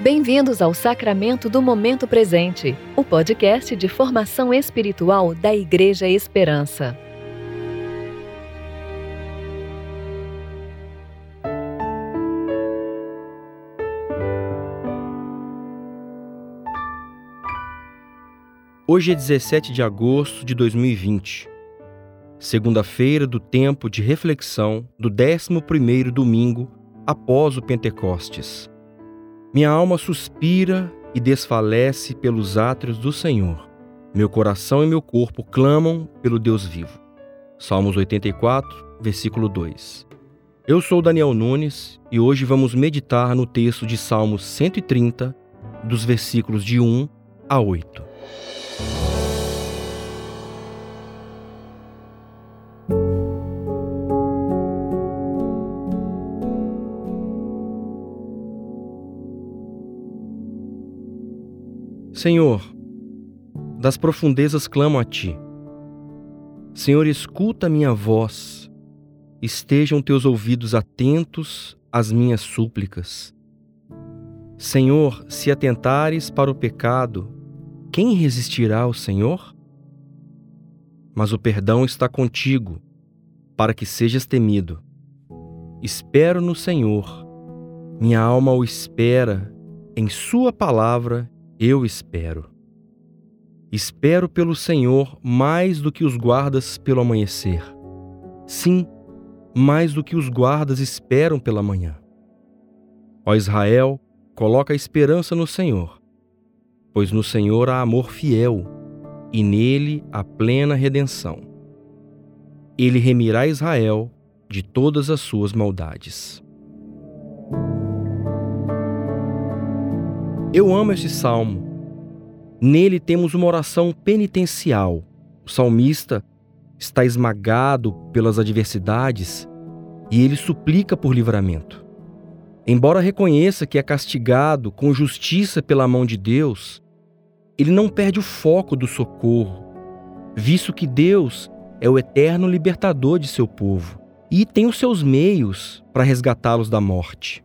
Bem-vindos ao Sacramento do Momento Presente, o podcast de formação espiritual da Igreja Esperança. Hoje é 17 de agosto de 2020, segunda-feira do tempo de reflexão do 11º domingo após o Pentecostes. Minha alma suspira e desfalece pelos átrios do Senhor. Meu coração e meu corpo clamam pelo Deus vivo. Salmos 84, versículo 2. Eu sou Daniel Nunes e hoje vamos meditar no texto de Salmos 130, dos versículos de 1 a 8. Senhor, das profundezas clamo a Ti. Senhor, escuta minha voz, estejam teus ouvidos atentos às minhas súplicas. Senhor, se atentares para o pecado, quem resistirá ao Senhor? Mas o perdão está contigo, para que sejas temido. Espero no Senhor, minha alma o espera, em Sua palavra eu espero. Espero pelo Senhor mais do que os guardas pelo amanhecer. Sim, mais do que os guardas esperam pela manhã. Ó Israel, coloca a esperança no Senhor, pois no Senhor há amor fiel e nele há plena redenção. Ele remirá Israel de todas as suas maldades. Eu amo este salmo. Nele temos uma oração penitencial. O salmista está esmagado pelas adversidades e ele suplica por livramento. Embora reconheça que é castigado com justiça pela mão de Deus, ele não perde o foco do socorro, visto que Deus é o eterno libertador de seu povo e tem os seus meios para resgatá-los da morte.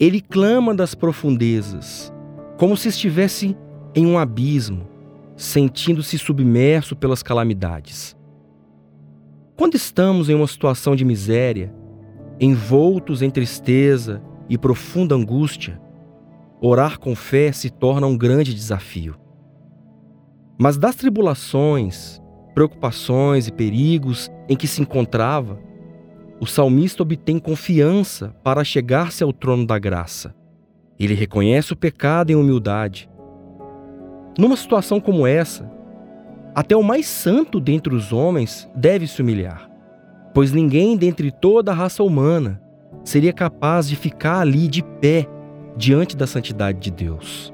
Ele clama das profundezas, como se estivesse em um abismo, sentindo-se submerso pelas calamidades. Quando estamos em uma situação de miséria, envoltos em tristeza e profunda angústia, orar com fé se torna um grande desafio. Mas das tribulações, preocupações e perigos em que se encontrava, o salmista obtém confiança para chegar-se ao trono da graça. Ele reconhece o pecado em humildade. Numa situação como essa, até o mais santo dentre os homens deve se humilhar, pois ninguém dentre toda a raça humana seria capaz de ficar ali de pé diante da santidade de Deus.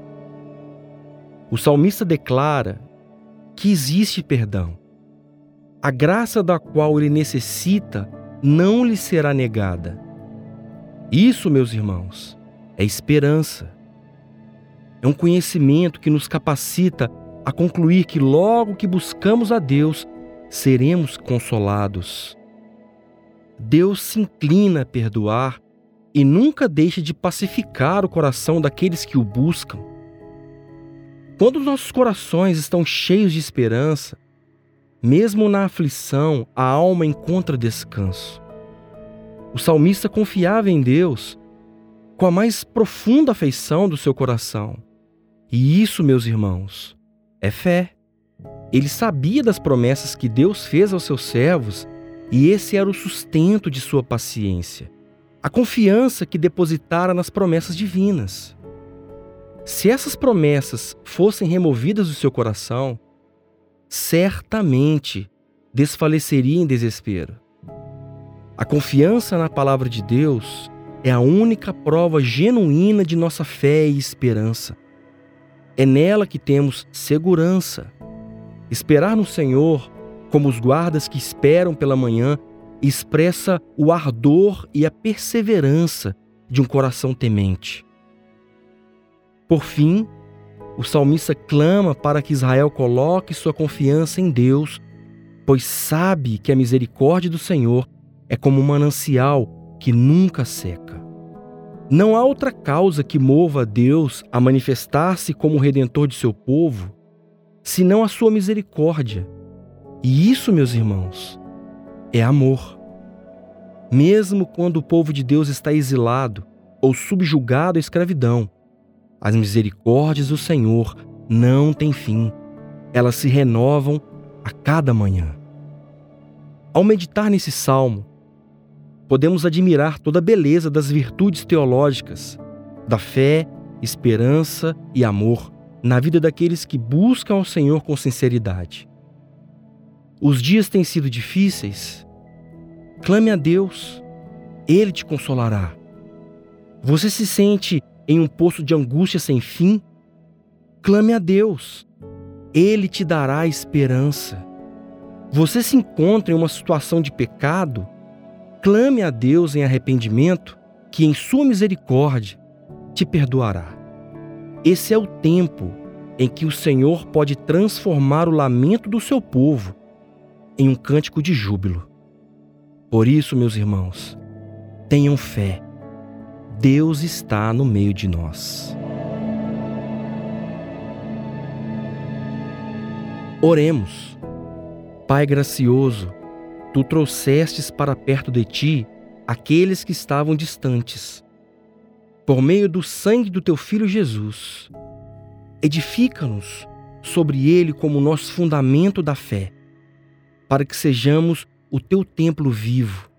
O salmista declara que existe perdão, a graça da qual ele necessita não lhe será negada. Isso, meus irmãos, é esperança. É um conhecimento que nos capacita a concluir que logo que buscamos a Deus, seremos consolados. Deus se inclina a perdoar e nunca deixa de pacificar o coração daqueles que o buscam. Quando nossos corações estão cheios de esperança, mesmo na aflição, a alma encontra descanso. O salmista confiava em Deus com a mais profunda afeição do seu coração. E isso, meus irmãos, é fé. Ele sabia das promessas que Deus fez aos seus servos e esse era o sustento de sua paciência, a confiança que depositara nas promessas divinas. Se essas promessas fossem removidas do seu coração, certamente desfaleceria em desespero. A confiança na palavra de Deus é a única prova genuína de nossa fé e esperança. É nela que temos segurança. Esperar no Senhor, como os guardas que esperam pela manhã, expressa o ardor e a perseverança de um coração temente. Por fim, o salmista clama para que Israel coloque sua confiança em Deus, pois sabe que a misericórdia do Senhor é como um manancial que nunca seca. Não há outra causa que mova Deus a manifestar-se como o redentor de seu povo, senão a sua misericórdia. E isso, meus irmãos, é amor. Mesmo quando o povo de Deus está exilado ou subjugado à escravidão, as misericórdias do Senhor não têm fim. Elas se renovam a cada manhã. Ao meditar nesse salmo, podemos admirar toda a beleza das virtudes teológicas, da fé, esperança e amor na vida daqueles que buscam ao Senhor com sinceridade. Os dias têm sido difíceis? Clame a Deus, Ele te consolará. Você se sente em um poço de angústia sem fim? Clame a Deus, Ele te dará esperança. Você se encontra em uma situação de pecado? Clame a Deus em arrependimento, que em Sua misericórdia te perdoará. Esse é o tempo em que o Senhor pode transformar o lamento do seu povo em um cântico de júbilo. Por isso, meus irmãos, tenham fé. Deus está no meio de nós. Oremos. Pai gracioso, tu trouxestes para perto de ti aqueles que estavam distantes. Por meio do sangue do teu filho Jesus, edifica-nos sobre ele como nosso fundamento da fé, para que sejamos o teu templo vivo,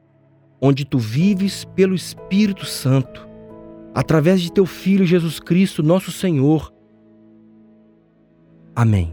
onde tu vives pelo Espírito Santo, através de teu filho Jesus Cristo, nosso Senhor. Amém.